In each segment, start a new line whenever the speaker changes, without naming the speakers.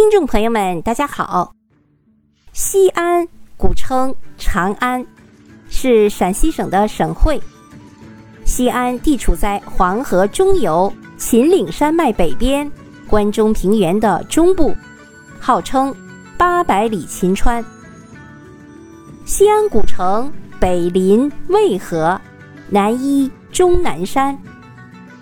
听众朋友们，大家好。西安古称长安，是陕西省的省会。西安地处在黄河中游、秦岭山脉北边、关中平原的中部，号称八百里秦川。西安古城北临渭河，南依终南山，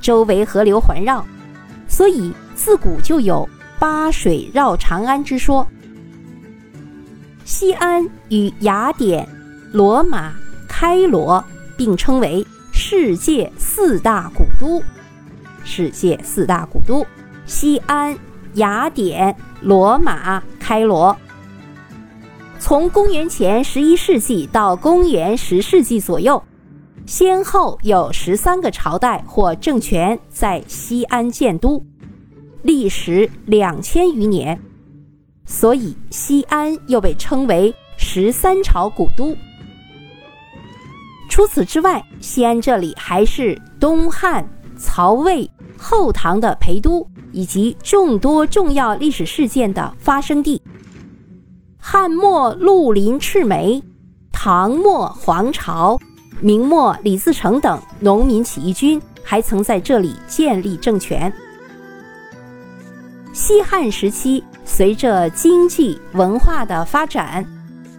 周围河流环绕，所以自古就有。八水绕长安之说，西安与雅典、罗马、开罗并称为世界四大古都。世界四大古都：西安、雅典、罗马、开罗。从公元前十一世纪到公元十世纪左右，先后有十三个朝代或政权在西安建都。历时两千余年，所以西安又被称为十三朝古都。除此之外，西安这里还是东汉、曹魏、后唐的陪都，以及众多重要历史事件的发生地。汉末绿林赤眉，唐末黄巢，明末李自成等农民起义军还曾在这里建立政权。西汉时期，随着经济文化的发展，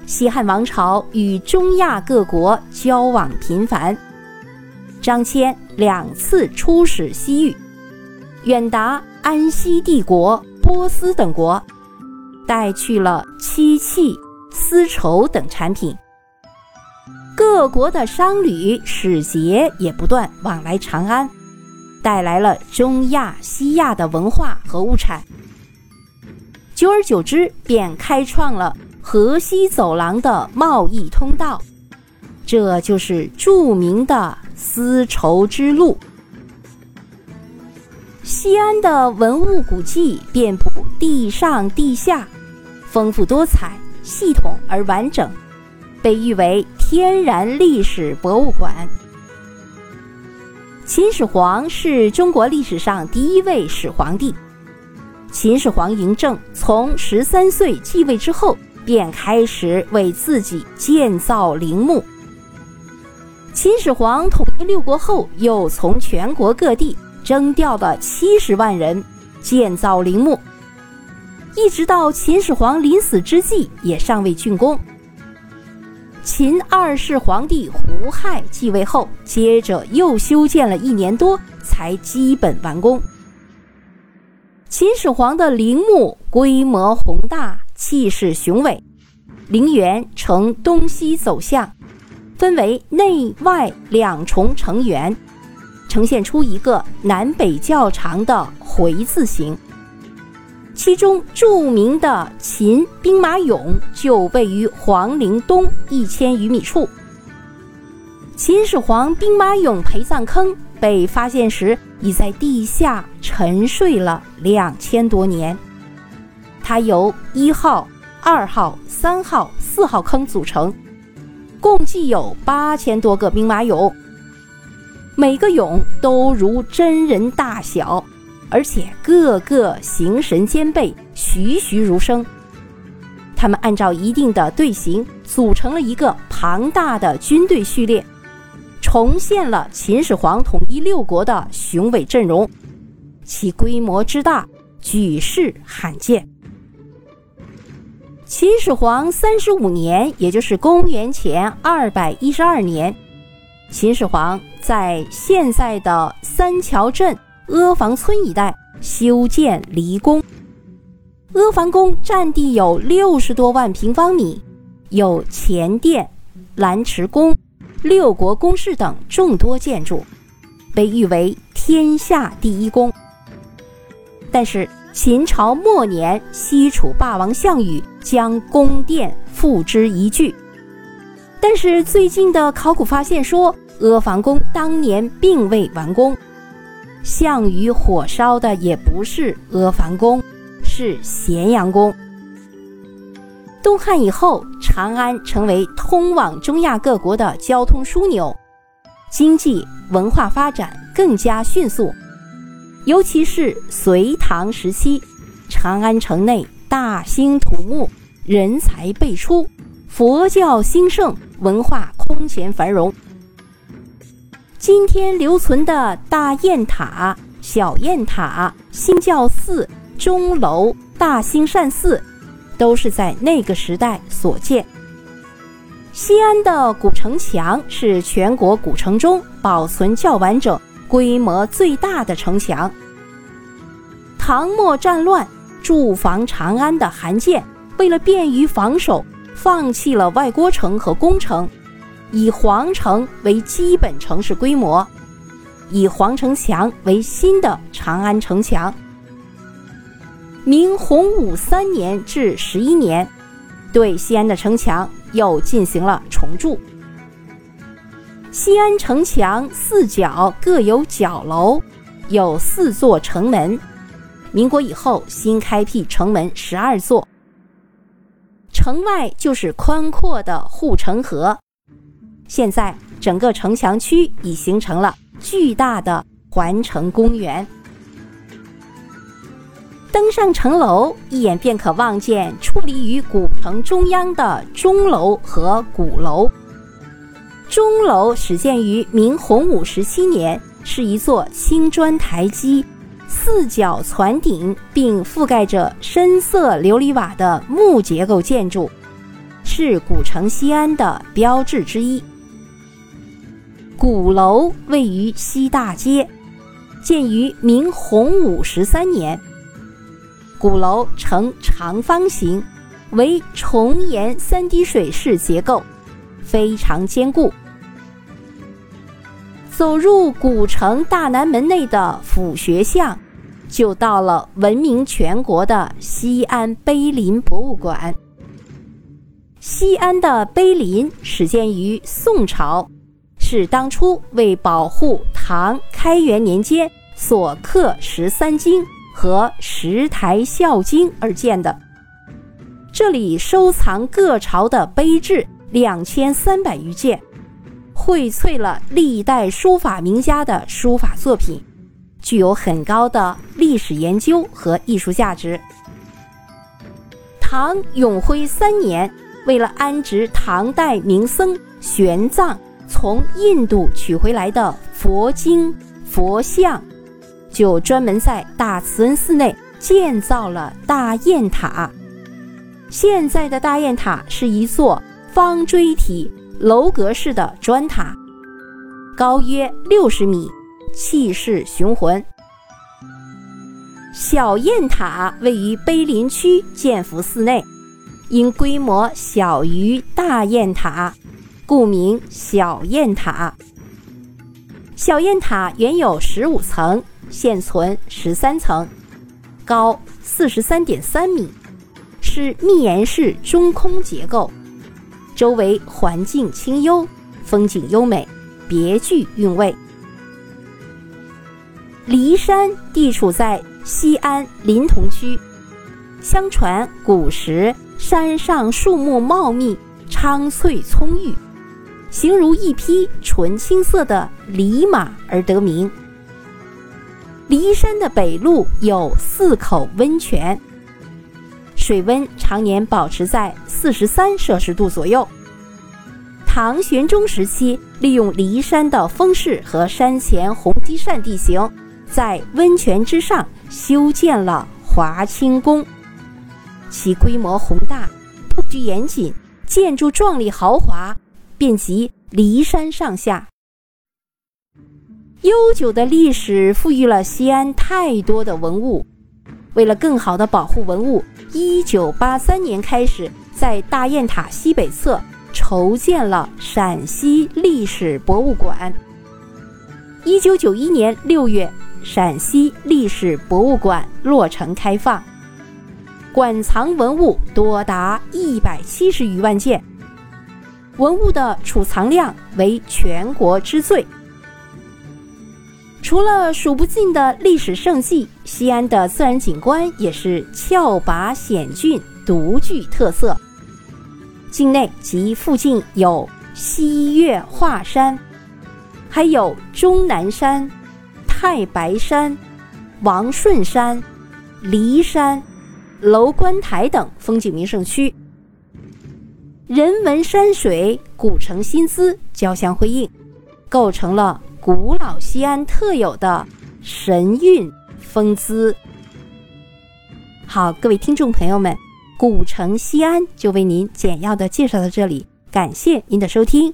西汉王朝与中亚各国交往频繁。张骞两次出使西域，远达安息帝国、波斯等国，带去了漆器、丝绸等产品。各国的商旅使节也不断往来长安。带来了中亚、西亚的文化和物产，久而久之，便开创了河西走廊的贸易通道，这就是著名的丝绸之路。西安的文物古迹遍布地上地下，丰富多彩、系统而完整，被誉为天然历史博物馆。秦始皇是中国历史上第一位始皇帝。秦始皇嬴政从十三岁继位之后，便开始为自己建造陵墓。秦始皇统一六国后，又从全国各地征调了七十万人建造陵墓，一直到秦始皇临死之际，也尚未竣工。秦二世皇帝胡亥继位后，接着又修建了一年多，才基本完工。秦始皇的陵墓规模宏大，气势雄伟，陵园呈东西走向，分为内外两重城垣，呈现出一个南北较长的回字形。其中著名的秦兵马俑就位于皇陵东一千余米处。秦始皇兵马俑陪葬坑被发现时，已在地下沉睡了两千多年。它由一号、二号、三号、四号坑组成，共计有八千多个兵马俑，每个俑都如真人大小。而且个个形神兼备，栩栩如生。他们按照一定的队形组成了一个庞大的军队序列，重现了秦始皇统一六国的雄伟阵容，其规模之大，举世罕见。秦始皇三十五年，也就是公元前二百一十二年，秦始皇在现在的三桥镇。阿房村一带修建离宫，阿房宫占地有六十多万平方米，有前殿、兰池宫、六国宫室等众多建筑，被誉为天下第一宫。但是秦朝末年，西楚霸王项羽将宫殿付之一炬。但是最近的考古发现说，阿房宫当年并未完工。项羽火烧的也不是阿房宫，是咸阳宫。东汉以后，长安成为通往中亚各国的交通枢纽，经济文化发展更加迅速。尤其是隋唐时期，长安城内大兴土木，人才辈出，佛教兴盛，文化空前繁荣。今天留存的大雁塔、小雁塔、兴教寺、钟楼、大兴善寺，都是在那个时代所建。西安的古城墙是全国古城中保存较完整、规模最大的城墙。唐末战乱，驻防长安的韩建为了便于防守，放弃了外郭城和宫城。以皇城为基本城市规模，以皇城墙为新的长安城墙。明洪武三年至十一年，对西安的城墙又进行了重筑。西安城墙四角各有角楼，有四座城门。民国以后新开辟城门十二座，城外就是宽阔的护城河。现在整个城墙区已形成了巨大的环城公园。登上城楼，一眼便可望见矗立于古城中央的钟楼和鼓楼。钟楼始建于明洪武十七年，是一座青砖台基、四角攒顶，并覆盖着深色琉璃瓦的木结构建筑，是古城西安的标志之一。鼓楼位于西大街，建于明洪武十三年。鼓楼呈长方形，为重檐三滴水式结构，非常坚固。走入古城大南门内的府学巷，就到了闻名全国的西安碑林博物馆。西安的碑林始建于宋朝。是当初为保护唐开元年间所刻十三经和十台孝经而建的。这里收藏各朝的碑志两千三百余件，荟萃了历代书法名家的书法作品，具有很高的历史研究和艺术价值。唐永徽三年，为了安置唐代名僧玄奘。从印度取回来的佛经、佛像，就专门在大慈恩寺内建造了大雁塔。现在的大雁塔是一座方锥体楼阁式的砖塔，高约六十米，气势雄浑。小雁塔位于碑林区建福寺内，因规模小于大雁塔。故名小雁塔。小雁塔原有十五层，现存十三层，高四十三点三米，是密檐式中空结构，周围环境清幽，风景优美，别具韵味。骊山地处在西安临潼区，相传古时山上树木茂密，苍翠葱郁。形如一匹纯青色的骊马而得名。骊山的北麓有四口温泉，水温常年保持在四十三摄氏度左右。唐玄宗时期，利用骊山的风势和山前红积扇地形，在温泉之上修建了华清宫，其规模宏大，布局严谨，建筑壮丽豪华。遍及骊山上下，悠久的历史赋予了西安太多的文物。为了更好的保护文物，一九八三年开始，在大雁塔西北侧筹建了陕西历史博物馆。一九九一年六月，陕西历史博物馆落成开放，馆藏文物多达一百七十余万件。文物的储藏量为全国之最。除了数不尽的历史胜迹，西安的自然景观也是峭拔险峻，独具特色。境内及附近有西岳华山，还有终南山、太白山、王顺山、骊山、楼观台等风景名胜区。人文山水、古城新姿交相辉映，构成了古老西安特有的神韵风姿。好，各位听众朋友们，古城西安就为您简要的介绍到这里，感谢您的收听。